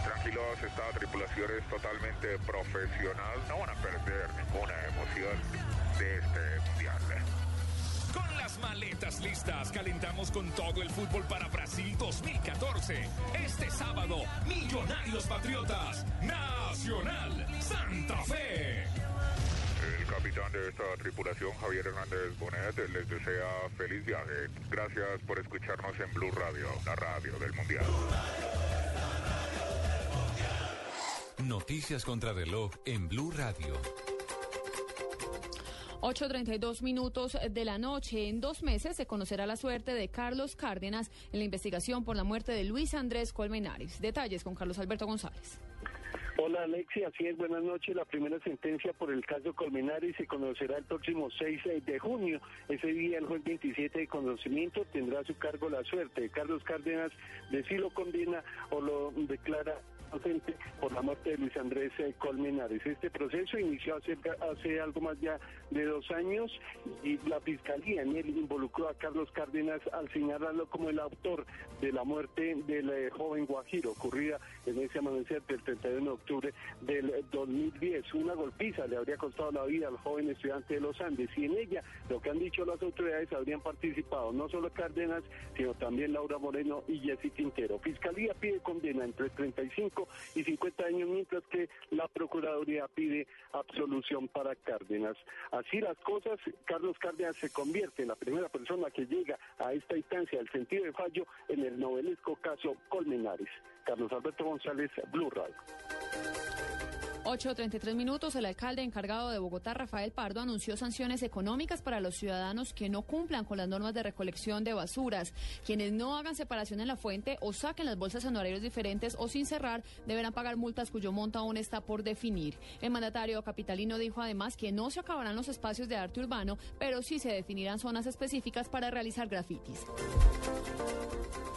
Tranquilos, esta tripulación es totalmente profesional. No van a perder ninguna emoción de este mundial. Con las maletas listas, calentamos con todo el fútbol para Brasil 2014. Este sábado, Millonarios Patriotas, Nacional, Santa Fe. El capitán de esta tripulación, Javier Hernández Bonet, les desea feliz viaje. Gracias por escucharnos en Blue Radio, la radio del Mundial. Noticias contra reloj en Blue Radio. 8.32 minutos de la noche. En dos meses se conocerá la suerte de Carlos Cárdenas en la investigación por la muerte de Luis Andrés Colmenares. Detalles con Carlos Alberto González. Hola Alexi, así es, buenas noches. La primera sentencia por el caso Colmenares se conocerá el próximo 6 de junio. Ese día, el juez 27 de conocimiento tendrá a su cargo la suerte de Carlos Cárdenas de si lo condena o lo declara por la muerte de Luis Andrés eh, Colmenares. Este proceso inició hace, hace algo más ya de dos años y la fiscalía en él involucró a Carlos Cárdenas al señalarlo como el autor de la muerte del eh, joven Guajiro ocurrida en ese amanecer del 31 de octubre del 2010. Una golpiza le habría costado la vida al joven estudiante de los Andes y en ella lo que han dicho las autoridades habrían participado no solo Cárdenas, sino también Laura Moreno y Jessy Quintero. Fiscalía pide condena entre 35 y 50 años, mientras que la Procuraduría pide absolución para Cárdenas. Así las cosas, Carlos Cárdenas se convierte en la primera persona que llega a esta instancia del sentido de fallo en el novelesco caso Colmenares. Carlos Alberto González, Blue Radio. 8.33 minutos, el alcalde encargado de Bogotá, Rafael Pardo, anunció sanciones económicas para los ciudadanos que no cumplan con las normas de recolección de basuras. Quienes no hagan separación en la fuente o saquen las bolsas en diferentes o sin cerrar deberán pagar multas cuyo monto aún está por definir. El mandatario capitalino dijo además que no se acabarán los espacios de arte urbano, pero sí se definirán zonas específicas para realizar grafitis.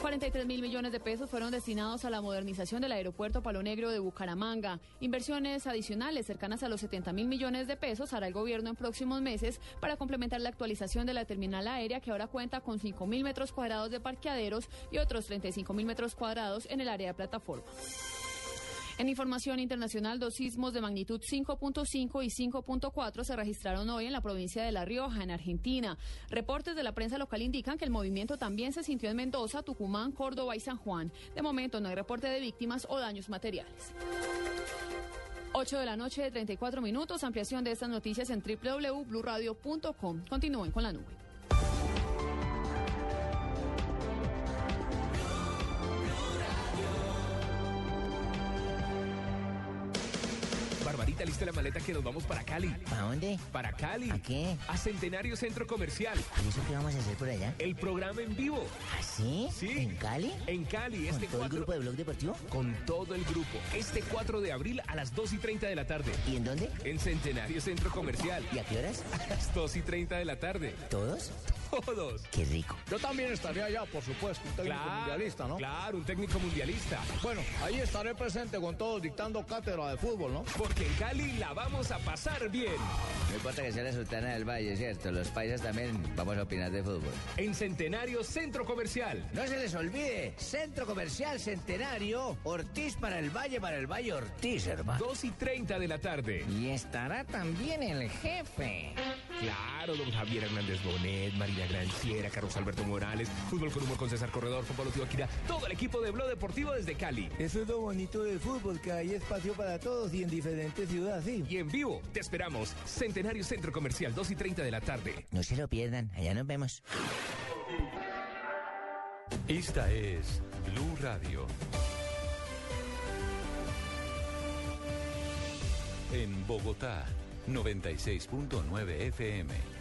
43 mil millones de pesos fueron destinados a la modernización del aeropuerto Palo Negro de Bucaramanga. Inversiones adicionales cercanas a los 70 mil millones de pesos hará el gobierno en próximos meses para complementar la actualización de la terminal aérea que ahora cuenta con 5 mil metros cuadrados de parqueaderos y otros 35 mil metros cuadrados en el área de plataforma. En información internacional, dos sismos de magnitud 5.5 y 5.4 se registraron hoy en la provincia de La Rioja, en Argentina. Reportes de la prensa local indican que el movimiento también se sintió en Mendoza, Tucumán, Córdoba y San Juan. De momento no hay reporte de víctimas o daños materiales. 8 de la noche, 34 minutos. Ampliación de estas noticias en www.bluradio.com. Continúen con la nube. Maleta que nos vamos para Cali. ¿A dónde? Para Cali. ¿A qué? A Centenario Centro Comercial. ¿Y eso qué vamos a hacer por allá? El programa en vivo. ¿Ah, sí? Sí. ¿En Cali? En Cali, ¿Con este todo el 4 grupo de Blog Deportivo? Con todo el grupo. Este 4 de abril a las 2 y 30 de la tarde. ¿Y en dónde? En Centenario Centro Comercial. ¿Y a qué horas? A las 2 y 30 de la tarde. ¿Todos? Todos. Qué rico. Yo también estaré allá, por supuesto, un técnico Claro, mundialista, ¿no? Claro, un técnico mundialista. Bueno, ahí estaré presente con todos dictando cátedra de fútbol, ¿no? Porque en Cali la vamos a pasar bien. No importa que sea la Sultana del Valle, ¿cierto? Los paisas también vamos a opinar de fútbol. En Centenario Centro Comercial. No se les olvide, Centro Comercial Centenario, Ortiz para el Valle, para el Valle Ortiz, hermano. 2 y 30 de la tarde. Y estará también el jefe. Claro, don Javier Hernández Bonet, Marina Granciera, Carlos Alberto Morales, Fútbol con Humor con César Corredor, Fútbol Tibaquira, todo el equipo de Blog Deportivo desde Cali. Eso es lo bonito del fútbol, que hay espacio para todos y en diferentes ciudades, sí. Y en vivo, te esperamos. Centenario Centro Comercial, 2 y 30 de la tarde. No se lo pierdan, allá nos vemos. Esta es Blue Radio. En Bogotá, 96.9 FM.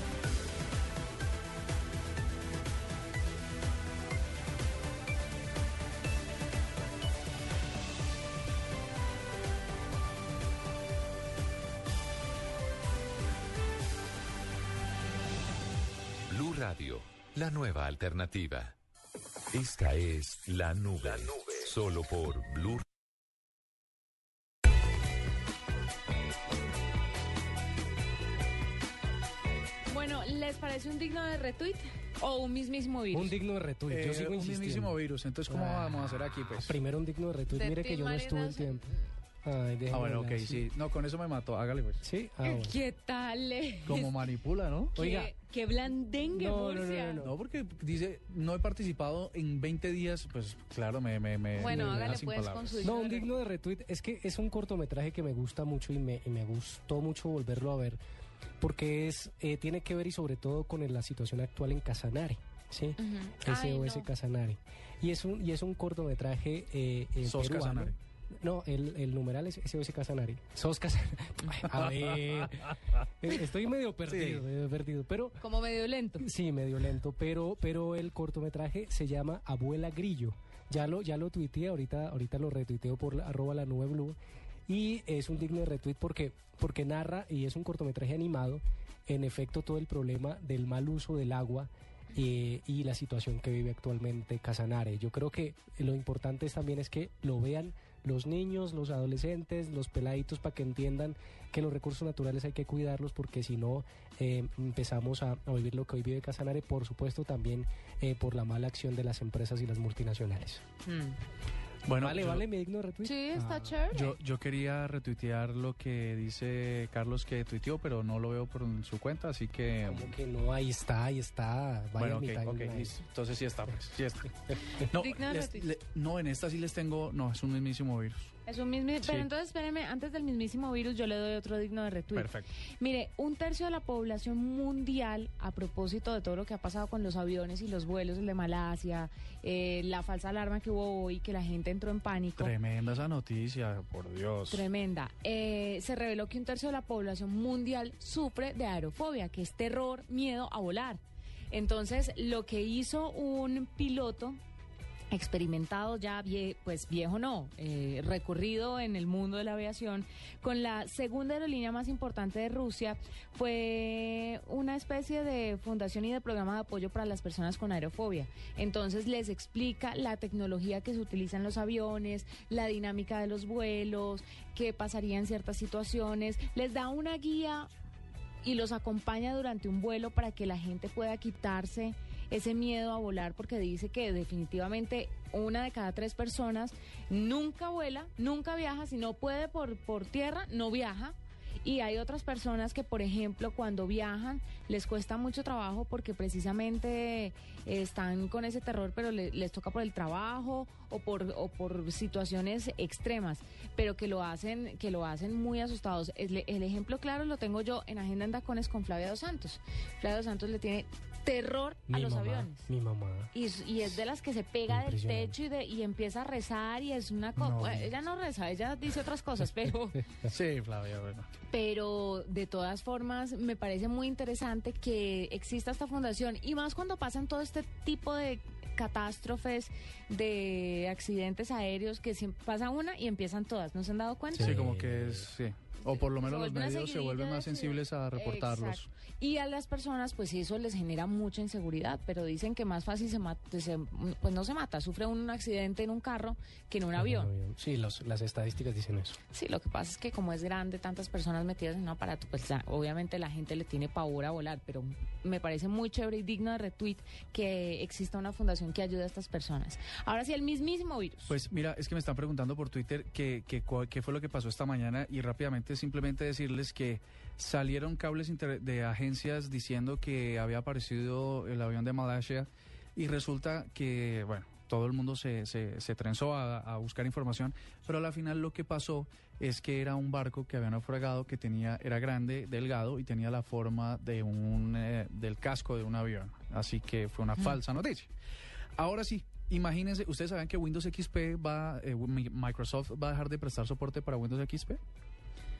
nueva alternativa. Esta es la nube. Solo por Blue Bueno, ¿les parece un digno de retweet o un mismísimo virus? Un digno de retweet, Eh, yo sigo un insistiendo. mismísimo virus. Entonces, ¿cómo Ah, vamos a hacer aquí, pues? Primero un digno de retweet, De mire que yo no estuve el tiempo. Ay, Ah, bueno, ok, sí. No, con eso me mató. Hágale, pues. Sí, ah, bueno. ¿Qué tal? es? Como manipula, ¿no? Qué- Oiga. qué blandengue, No, no, no, no, No, porque dice, no he participado en 20 días, pues claro, me... me, me Bueno, me hágale sin pues palabras. con su No, un de digno de retweet es que es un cortometraje que me gusta mucho y me, y me gustó mucho volverlo a ver porque es eh, tiene que ver y sobre todo con la situación actual en Casanare, ¿sí? Ujú. Ay, SOS no. Casanare. Y es un y es un cortometraje eh, eh, ¿Sos peruano. Casanare? No, el, el numeral es SOS Casanare. Sos Casanare. <laughs> A ver, eh, estoy medio perdido, medio perdido, pero Como medio lento. Sí, medio lento, pero, pero el cortometraje se llama Abuela Grillo. Ya lo, ya lo tuiteé, ahorita, ahorita lo retuiteo por la- arroba la nube blue. Y es un digno de retweet porque, porque narra, y es un cortometraje animado, en efecto todo el problema del mal uso del agua eh, y la situación que vive actualmente Casanare. Yo creo que lo importante es también es que lo vean los niños, los adolescentes, los peladitos para que entiendan que los recursos naturales hay que cuidarlos porque si no eh, empezamos a, vivir lo que hoy vive Casanare, por supuesto también eh, por la mala acción de las empresas y las multinacionales. Bueno, vale, yo- vale, me digno retweet. Sí, está Ah. chévere. Yo, yo quería retuitear lo que dice Carlos que tuiteó, pero no lo veo por su cuenta, así que... Como que no, ahí está, ahí está. Vaya Bueno, ok, ok, listo. Entonces sí está, pues, sí está. <laughs> No, les- le- no, en esta sí les tengo... No, es un mismísimo virus. Es un mismo, Sí. pero entonces espéreme, antes del mismísimo virus yo le doy otro digno de retweet. Perfecto. Mire, un tercio de la población mundial, a propósito de todo lo que ha pasado con los aviones y los vuelos, el de Malasia, eh, la falsa alarma que hubo hoy, que la gente entró en pánico. Tremenda esa noticia, por Dios. Tremenda. Eh, se reveló que un tercio de la población mundial sufre de aerofobia, que es terror, miedo a volar. Entonces, lo que hizo un piloto experimentado ya, vie- pues viejo no, eh, recurrido en el mundo de la aviación, con la segunda aerolínea más importante de Rusia, fue una especie de fundación y de programa de apoyo para las personas con aerofobia. Entonces les explica la tecnología que se utiliza en los aviones, la dinámica de los vuelos, qué pasaría en ciertas situaciones, les da una guía y los acompaña durante un vuelo para que la gente pueda quitarse ese miedo a volar porque dice que definitivamente una de cada tres personas nunca vuela, nunca viaja, si no puede por, por tierra, no viaja. Y hay otras personas que, por ejemplo, cuando viajan les cuesta mucho trabajo porque precisamente están con ese terror, pero le- les toca por el trabajo o por, o por situaciones extremas, pero que lo hacen, que lo hacen muy asustados. El, el ejemplo claro lo tengo yo en Agenda en Tacones con Flavia Dos Santos. Flavia Dos Santos le tiene terror a los mamá, aviones. mi mamá. Y, es- y es de las que se pega del techo y, de, y empieza a rezar y es una cosa... No. ella no reza, ella dice otras cosas, <laughs> pero... Sí, Flavia, bueno. pero de todas formas me parece muy interesante que exista esta fundación y más cuando pasan todo este tipo de catástrofes, de accidentes aéreos, que siempre pasa una y empiezan todas, ¿no se han dado cuenta? Sí, como que es, sí. O por lo menos los medios se vuelven más sensibles a reportarlos. Exacto. Y a las personas, pues eso les genera mucha inseguridad, pero dicen que más fácil se mata, se- pues no se mata, sufre un accidente en un carro que en un avión. Sí, los- las estadísticas dicen eso. Sí, lo que pasa es que como es grande, tantas personas metidas en un aparato, pues ya, obviamente la gente le tiene pavor a volar, pero me parece muy chévere y digno de retweet que exista una fundación que ayude a estas personas. Ahora sí, el mismísimo virus. Pues mira, es que me están preguntando por Twitter que, que qué fue lo que pasó esta mañana y rápidamente simplemente decirles que salieron cables de agencias diciendo que había aparecido el avión de Malasia y resulta que, bueno, todo el mundo se, se, se trenzó a, a buscar información, pero a la final lo que pasó es que era un barco que había naufragado que tenía era grande, delgado y tenía la forma de un eh, del casco de un avión, así que fue una Mm. falsa noticia. Ahora sí, imagínense, ustedes saben que Windows XP va, eh, Mi- Microsoft va a dejar de prestar soporte para Windows XP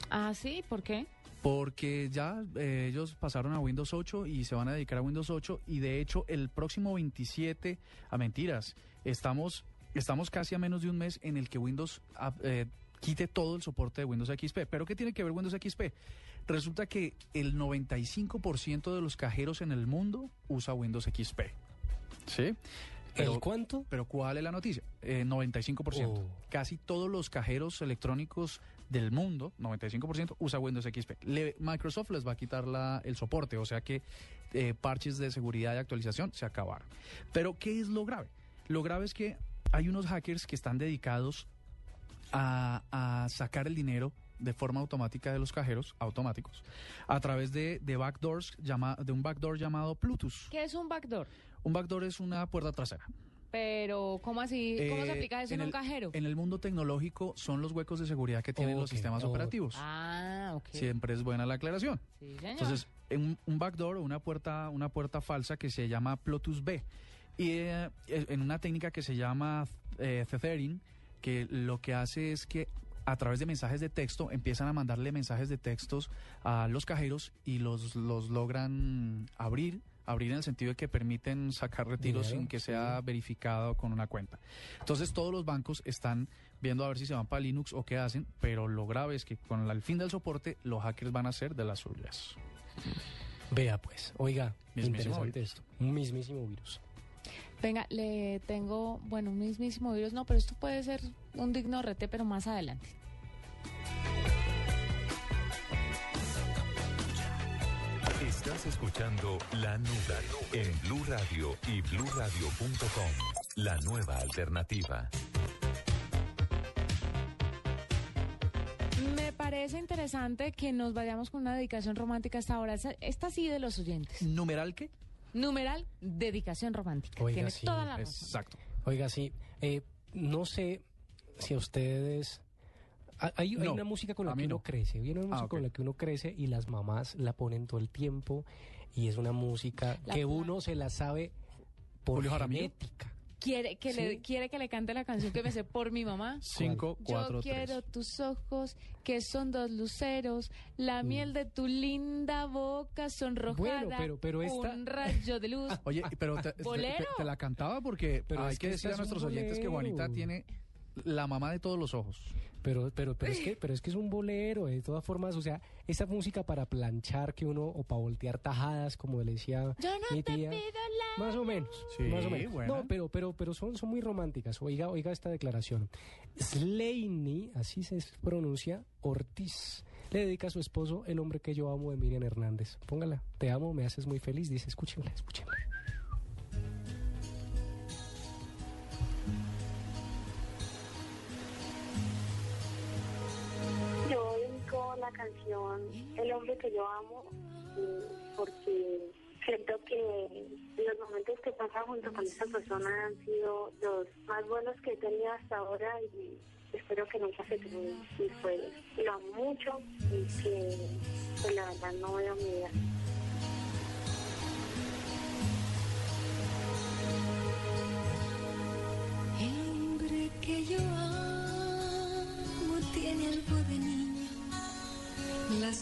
Ah, sí, ¿por qué? porque ya eh, ellos pasaron a Windows 8 y se van a dedicar a Windows 8 y de hecho el próximo 27, a mentiras, estamos, estamos casi a menos de un mes en el que Windows ah, eh, quite todo el soporte de Windows XP. ¿Pero qué tiene que ver Windows XP? Resulta que el 95% de los cajeros en el mundo usa Windows XP. ¿Sí? ¿El cuánto? Pero ¿cuál es la noticia? Eh, 95%. Oh. Casi todos los cajeros electrónicos del mundo, 95%, usa Windows XP. Le- Microsoft les va a quitar la- el soporte, o sea que eh, parches de seguridad y actualización se acabaron. Pero ¿qué es lo grave? Lo grave es que hay unos hackers que están dedicados a, a sacar el dinero de forma automática de los cajeros automáticos a través de, de backdoors llama, de un backdoor llamado Bluetooth. ¿Qué es un backdoor? Un backdoor es una puerta trasera. Pero, ¿cómo así? ¿Cómo se Eh, aplica eso en, un el, cajero? En el mundo tecnológico son los huecos de seguridad que tienen los sistemas operativos. Ah, ok. Siempre es buena la aclaración. Sí, señor. Entonces, en un, un backdoor o una puerta, una puerta falsa que se llama Plotus B. Y eh, en una técnica que se llama eh, tethering, que lo que hace es que a través de mensajes de texto empiezan a mandarle mensajes de textos a los cajeros y los, los logran abrir. Abrir en el sentido de que permiten sacar retiros sin que sea verificado con una cuenta. Entonces todos los bancos están viendo a ver si se van para Linux o qué hacen, pero lo grave es que con el fin del soporte los hackers van a hacer de las suyas. Vea pues, oiga, Mismísimo interesante virus. esto. Un mismísimo virus. Venga, le tengo, bueno, un mismísimo virus, no, pero esto puede ser un digno rete, pero más adelante. Estás escuchando La Nube en Blue Radio y BlueRadio.com. La nueva alternativa. Me parece interesante que nos vayamos con una dedicación romántica hasta ahora. Esta, esta sí de los oyentes. ¿Numeral qué? Numeral, dedicación romántica. Oiga, Tiene sí, toda la razón. Exacto. Oiga, sí, eh, no sé si a ustedes... ha- Hay, una música con la que uno no. crece, hay una música ok. con la que uno crece y las mamás la ponen todo el tiempo y es una música La que uno se la sabe por genética. ¿Quiere que, le, ¿Quiere que le cante la canción que me sé por mi mamá? <laughs> Cinco, cuatro, Yo tres. quiero tus ojos, que son dos luceros, la miel de tu linda boca sonrojada, Bueno, pero- pero esta- un rayo de luz. <laughs> Oye, pero te, te- ¿Bolero? te- te la cantaba porque Pero hay es que que decir a nuestros oyentes que Juanita tiene la mamá de todos los ojos. Pero, pero, pero es que, <laughs> pero es que es un bolero, de todas formas, o sea, esa música para planchar que uno, o para voltear tajadas, como le decía Yo no mi te tía. pido la... Más o menos, Sí, más o menos. buena. No, pero, pero, pero son, son muy románticas. Oiga, oiga esta declaración. Slaney, así se pronuncia, Ortiz, le dedica a su esposo el hombre que yo amo de Miriam Hernández. Póngala, te amo, me haces muy feliz. Dice, escúchenla, escúchenla. La canción El hombre que yo amo porque siento que los momentos que pasa junto con esta persona han sido los más buenos que he tenido hasta ahora y espero que nunca se terminen. Y pues lo amo mucho y que pues, la verdad no veo mi vida.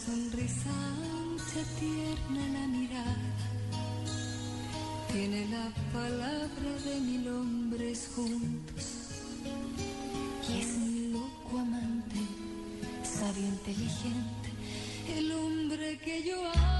Sonrisa ancha, tierna, la mirada. Tiene la palabra de mil hombres juntos y es mi loco amante, sabio, inteligente. El hombre que yo amo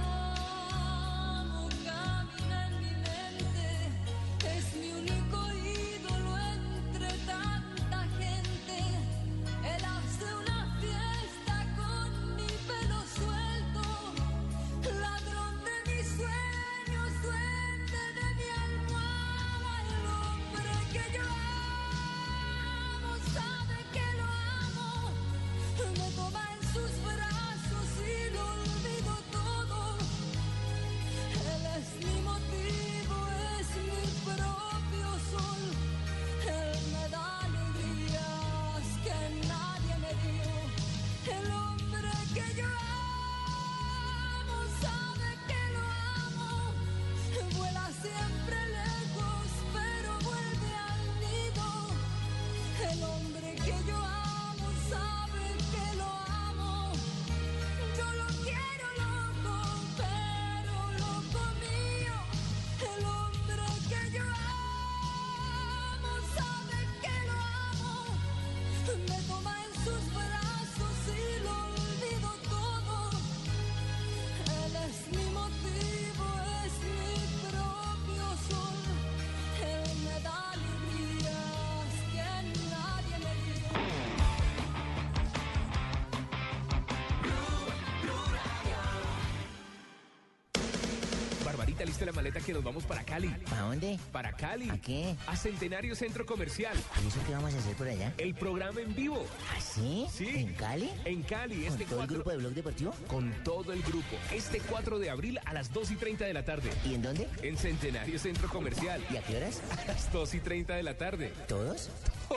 que nos vamos para Cali. ¿A dónde? Para Cali. ¿A qué? A Centenario Centro Comercial. ¿Y eso qué vamos a hacer por allá? El programa en vivo. ¿Ah, sí? Sí. ¿En Cali? En Cali, ¿Con este todo el 4 grupo de Blog Deportivo? Con todo el grupo. Este 4 de abril a las 2 y 30 de la tarde. ¿Y en dónde? En Centenario Centro Comercial. ¿Y a qué horas? A las 2 y 30 de la tarde. ¿Todos?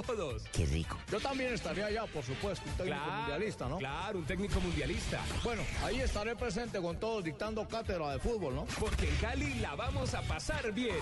Todos. Qué rico. Yo también estaría allá, por supuesto, un técnico mundialista, ¿no? Claro, un técnico mundialista. Bueno, ahí estaré presente con todos dictando cátedra de fútbol, ¿no? Porque en Cali la vamos a pasar bien.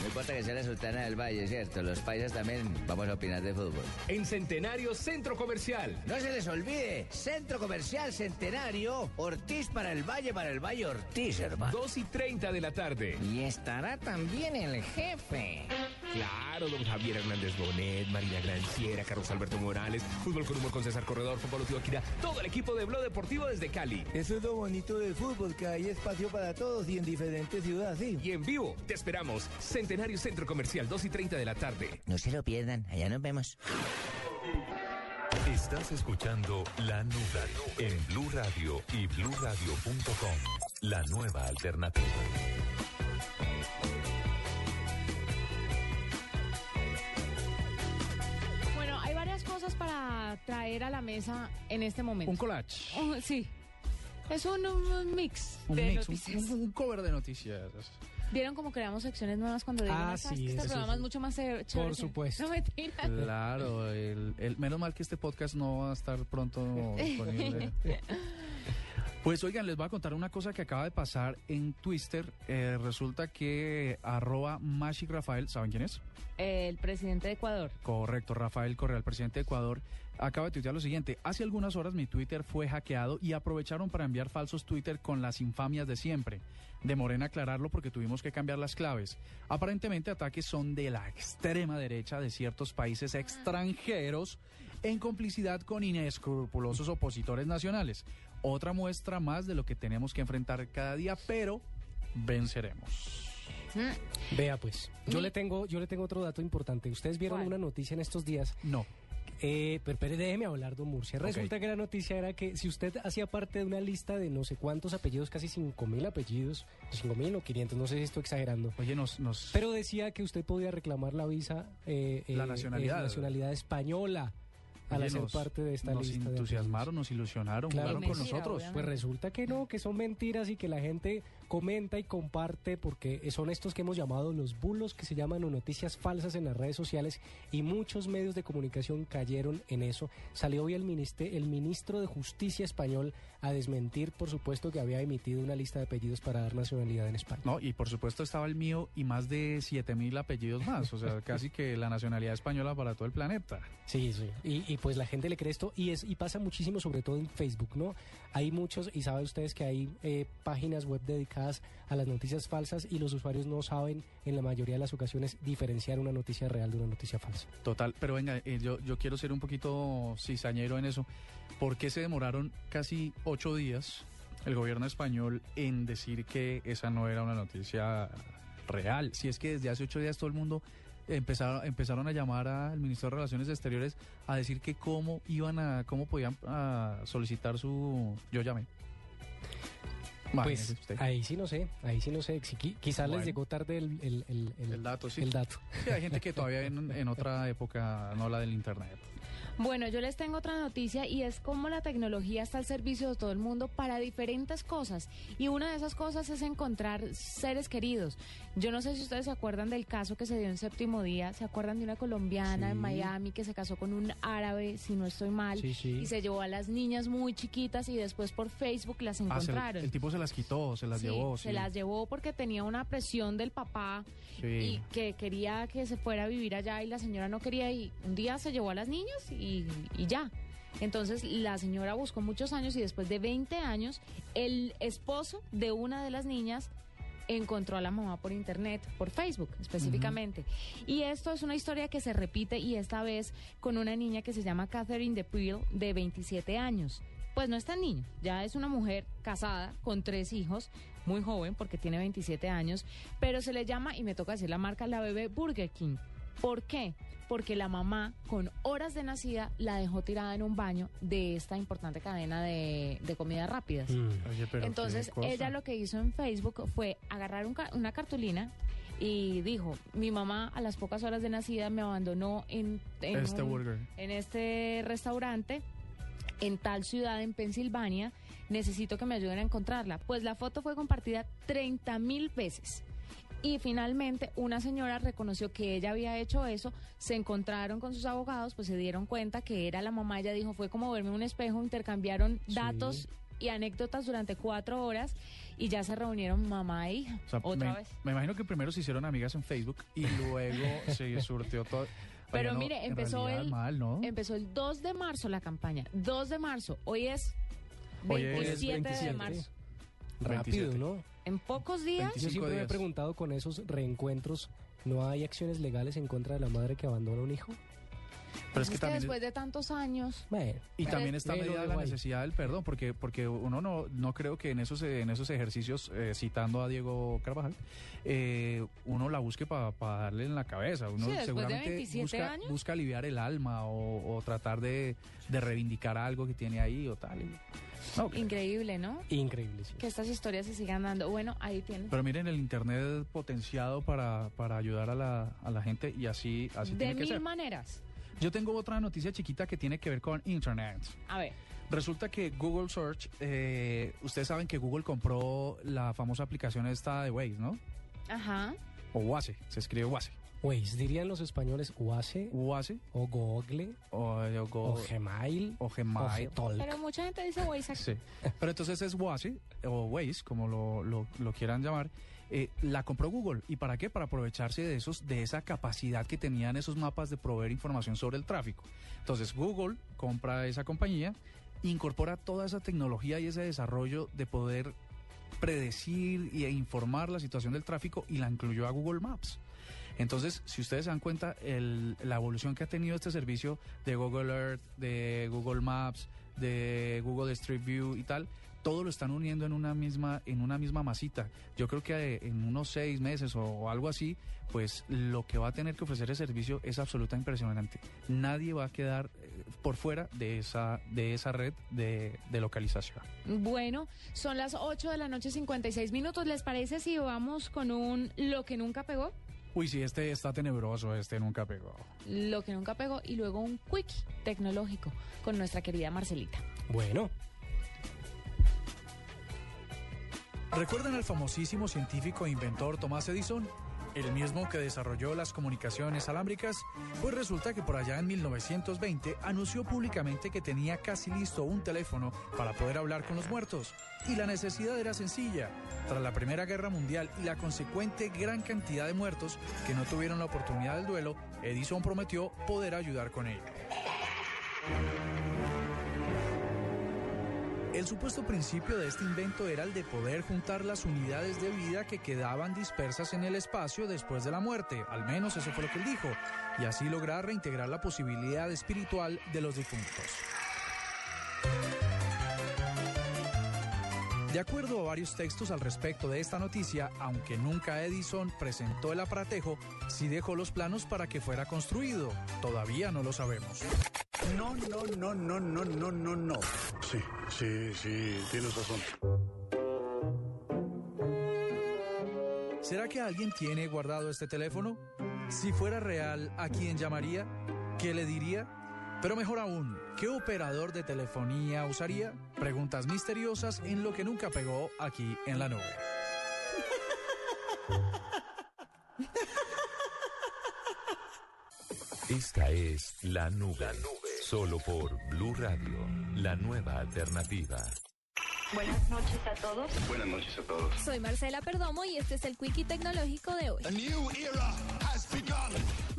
No importa que sea la Sultana del Valle, ¿cierto? Los paisas también vamos a opinar de fútbol. En Centenario Centro Comercial. No se les olvide, Centro Comercial Centenario, Ortiz para el Valle, para el Valle Ortiz, hermano. 2 y 30 de la tarde. Y estará también el jefe. Claro, don Javier Hernández Bonet, Marina Granciera, Carlos Alberto Morales, Fútbol con Humor con César Corredor, Fútbol Akira, todo el equipo de Blog Deportivo desde Cali. Eso es lo bonito del fútbol, que hay espacio para todos y en diferentes ciudades, sí. Y en vivo, te esperamos. Centenario Centro Comercial, 2 y 30 de la tarde. No se lo pierdan, allá nos vemos. Estás escuchando La Nube en Blue Radio y BlueRadio.com. La nueva alternativa. Para traer a la mesa en este momento. Un collage. Oh, sí. Es un, un mix Un de mix, noticias. un, un cover de noticias. ¿Vieron cómo creamos secciones nuevas cuando Ah, "No, sabes sí, este programa es mucho más chévere"? Por supuesto. <laughs> No mentira. Claro, el, el- menos mal que este podcast no va a estar pronto <laughs> disponible. Pues oigan, les voy a contar una cosa que acaba de pasar en Twitter. Eh, resulta que arroba Magic Rafael, ¿saben quién es? El presidente de Ecuador. Correcto, Rafael Correa, el presidente de Ecuador, acaba de tuitear lo siguiente. Hace algunas horas mi Twitter fue hackeado y aprovecharon para enviar falsos Twitter con las infamias de siempre. Demoré en aclararlo porque tuvimos que cambiar las claves. Aparentemente ataques son de la extrema derecha de ciertos países extranjeros en complicidad con inescrupulosos opositores nacionales. Otra muestra más de lo que tenemos que enfrentar cada día, pero venceremos. Vea pues, yo le tengo, yo le tengo otro dato importante. Ustedes vieron ¿Cuál? una noticia en estos días. No. Eh, pero, pero déjeme hablar, don Murcia. Resulta que la noticia era que si usted hacía parte de una lista de no sé cuántos apellidos, casi 5 mil apellidos, 5 mil o 500, no sé si estoy exagerando. Oye, nos... nos... Pero decía que usted podía reclamar la visa, eh, La eh, nacionalidad. eh, nacionalidad española al hacer nos- parte de esta nos lista. de entusiasmaron, nos ilusionaron, Claro jugaron que con nosotros. obviamente. Pues resulta que no, que son mentiras y que la gente comenta y comparte porque son estos que hemos llamado los bulos que se llaman o noticias falsas en las redes sociales y muchos medios de comunicación cayeron en eso. Salió hoy el, ministe- el ministro de Justicia español a desmentir, por supuesto, que había emitido una lista de apellidos para dar nacionalidad en España. No, y por supuesto estaba el mío y más de 7 mil apellidos más, o sea, <laughs> casi que la nacionalidad española para todo el planeta. Sí, sí. Y, y pues la gente le cree esto y es y pasa muchísimo, sobre todo en Facebook, ¿no? Hay muchos y saben ustedes que hay eh, páginas web dedicadas a las noticias falsas y los usuarios no saben en la mayoría de las ocasiones diferenciar una noticia real de una noticia falsa. Total, pero venga, eh, yo, yo quiero ser un poquito cizañero en eso. ¿Por qué se demoraron casi ocho días el gobierno español en decir que esa no era una noticia real? Si es que desde hace ocho días todo el mundo empezaron, empezaron a llamar al ministro de Relaciones Exteriores a decir que cómo iban a, cómo podían a solicitar su... Yo llamé. Pues usted. ahí sí no sé, ahí sí no sé. Quizás Bueno. les llegó tarde el, el, el- el- El dato, sí. el dato. Sí, hay gente que todavía en, en otra <laughs> época, no la del internet. Bueno, yo les tengo otra noticia y es cómo la tecnología está al servicio de todo el mundo para diferentes cosas. Y una de esas cosas es encontrar seres queridos. Yo no sé si ustedes se acuerdan del caso que se dio en séptimo día. ¿Se acuerdan de una colombiana en. Miami que se casó con un árabe, si no estoy mal? Sí, sí. Y se llevó a las niñas muy chiquitas y después por Facebook las Ah, se- encontraron. el tipo se las quitó, se las llevó. se las llevó porque tenía una presión del papá y que quería que se fuera a vivir allá y la señora no quería y un día se llevó a las niñas y, y ya. Entonces la señora buscó muchos años y después de 20 años el esposo de una de las niñas encontró a la mamá por internet, por Facebook específicamente. Y esto es una historia que se repite y esta vez con una niña que se llama Catherine DePril de 27 años. Pues no es tan niña, ya es una mujer casada con tres hijos, muy joven porque tiene 27 años, pero se le llama, y me toca decir la marca, la bebé Burger King. ¿Por qué? Porque la mamá, con horas de nacida, la dejó tirada en un baño de esta importante cadena de, de comidas rápidas. Oye, pero Entonces, ella lo que hizo en Facebook fue agarrar un ca- una cartulina y dijo, mi mamá a las pocas horas de nacida me abandonó en, en Este un- burger. en este restaurante en tal ciudad en Pensilvania, necesito que me ayuden a encontrarla. Pues la foto fue compartida 30 mil veces. Y finalmente una señora reconoció que ella había hecho eso, se encontraron con sus abogados, pues se dieron cuenta que era la mamá, ella dijo, fue como verme en un espejo, intercambiaron Sí. datos y anécdotas durante cuatro horas y ya se reunieron mamá e hija. O sea, otra me, vez. me imagino que primero se hicieron amigas en Facebook y luego <laughs> se surtió todo. Pero Oye, no, mire, empezó el, mal, ¿no? empezó el 2 de marzo la campaña. 2 de marzo. Hoy es Hoy es 27, de 27. marzo. Rápido, 27. ¿no? En pocos días. Yo siempre me he preguntado con esos reencuentros, ¿no hay acciones legales en contra de la madre que abandona un hijo? Pero es que también después de tantos años. Bueno, Y también es- está medida la ahí. necesidad del perdón, porque porque uno no no creo que en esos en esos ejercicios, eh, citando a Diego Carvajal, eh, uno la busque para darle en la cabeza. Uno Sí, después de seguramente 27 busca, años. busca aliviar el alma o, o tratar de, de reivindicar algo que tiene ahí o tal. y- no, Increíble, ¿no? increíble, sí. Que estas historias se sigan dando. Bueno, ahí tienen. Pero miren el internet potenciado para, para ayudar a la, a la gente y así, así De tiene que mil ser. maneras. Yo tengo otra noticia chiquita que tiene que ver con internet. A ver. Resulta que Google Search, eh, ustedes saben que Google compró la famosa aplicación esta de Waze, ¿no? Ajá. O Waze, se escribe Waze. Waze, dirían los españoles Waze Waze o Google o, o, o Gmail o Gmail. Pero mucha gente dice Waze aquí. Sí. Pero entonces es Waze o Waze, como lo, lo- lo quieran llamar. Eh, la compró Google. ¿Y para qué? Para aprovecharse de esos, de esa capacidad que tenían esos mapas de proveer información sobre el tráfico. Entonces Google compra esa compañía, incorpora toda esa tecnología y ese desarrollo de poder predecir e informar la situación del tráfico y la incluyó a Google Maps. Entonces, si ustedes se dan cuenta, la evolución que ha tenido este servicio de Google Earth, de Google Maps, de Google Street View y tal, todo lo están uniendo en una misma, en una misma masita. Yo creo que eh, en unos seis meses o, o algo así, pues lo que va a tener que ofrecer el servicio es absolutamente impresionante. Nadie va a quedar eh, por fuera de esa, de esa red de, de localización. Bueno, son las 8 de la noche 56 minutos. ¿Les parece si vamos con un lo que nunca pegó? Uy, sí, este está tenebroso, este nunca pegó. Lo que nunca pegó y luego un quickie tecnológico con nuestra querida Marcelita. Bueno, ¿Recuerdan al famosísimo científico e inventor Tomás Edison? El mismo que desarrolló las comunicaciones alámbricas, pues resulta que por allá en 1920 anunció públicamente que tenía casi listo un teléfono para poder hablar con los muertos. Y la necesidad era sencilla. Tras la Primera Guerra Mundial y la consecuente gran cantidad de muertos que no tuvieron la oportunidad del duelo, Edison prometió poder ayudar con ello. El supuesto principio de este invento era el de poder juntar las unidades de vida que quedaban dispersas en el espacio después de la muerte, al menos eso fue lo que él dijo, y así lograr reintegrar la posibilidad espiritual de los difuntos. De acuerdo a varios textos al respecto de esta noticia, aunque nunca Edison presentó el aparatejo, sí dejó los planos para que fuera construido. Todavía no lo sabemos. No, no, no, no, no, no, no, no. Sí, sí, sí, tienes razón. ¿Será que alguien tiene guardado este teléfono? Si fuera real, ¿a quién llamaría? ¿Qué le diría? Pero mejor aún, ¿qué operador de telefonía usaría? Preguntas misteriosas en lo que nunca pegó aquí en la nube. Esta es La Nube. Solo por Blue Radio, la nueva alternativa. Buenas noches a todos. Buenas noches a todos. Soy Marcela Perdomo y este es el Quickie Tecnológico de hoy.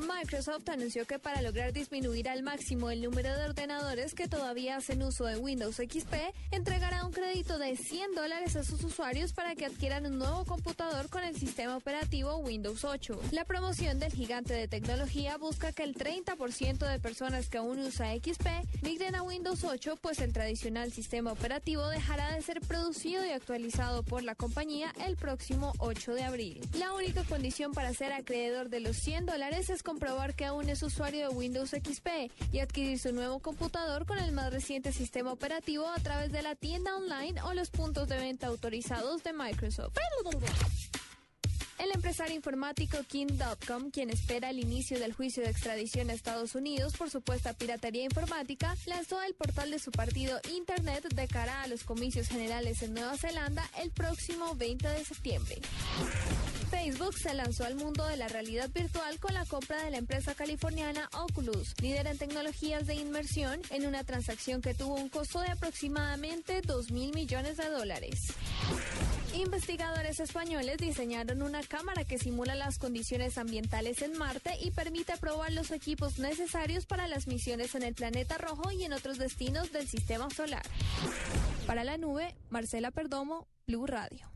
Microsoft anunció que para lograr disminuir al máximo el número de ordenadores que todavía hacen uso de Windows XP, entregará un crédito de 100 dólares a sus usuarios para que adquieran un nuevo computador con el sistema operativo Windows 8. La promoción del gigante de tecnología busca que el 30% de personas que aún usa XP migren a Windows 8, pues el tradicional sistema operativo dejará de ser producido y actualizado por la compañía el próximo 8 de abril. La única condición para ser acreedor de los 100 dólares es comprobar que aún es usuario de Windows XP y adquirir su nuevo computador con el más reciente sistema operativo a través de la tienda online o los puntos de venta autorizados de Microsoft. El empresario informático King.com, quien espera el inicio del juicio de extradición a Estados Unidos por supuesta piratería informática, lanzó el portal de su partido Internet de cara a los comicios generales en Nueva Zelanda el próximo 20 de septiembre. Facebook se lanzó al mundo de la realidad virtual con la compra de la empresa californiana Oculus, líder en tecnologías de inmersión, en una transacción que tuvo un costo de aproximadamente 2 mil millones de dólares. Investigadores españoles diseñaron una cámara que simula las condiciones ambientales en Marte y permite probar los equipos necesarios para las misiones en el planeta rojo y en otros destinos del sistema solar. Para la nube, Marcela Perdomo, Blue Radio.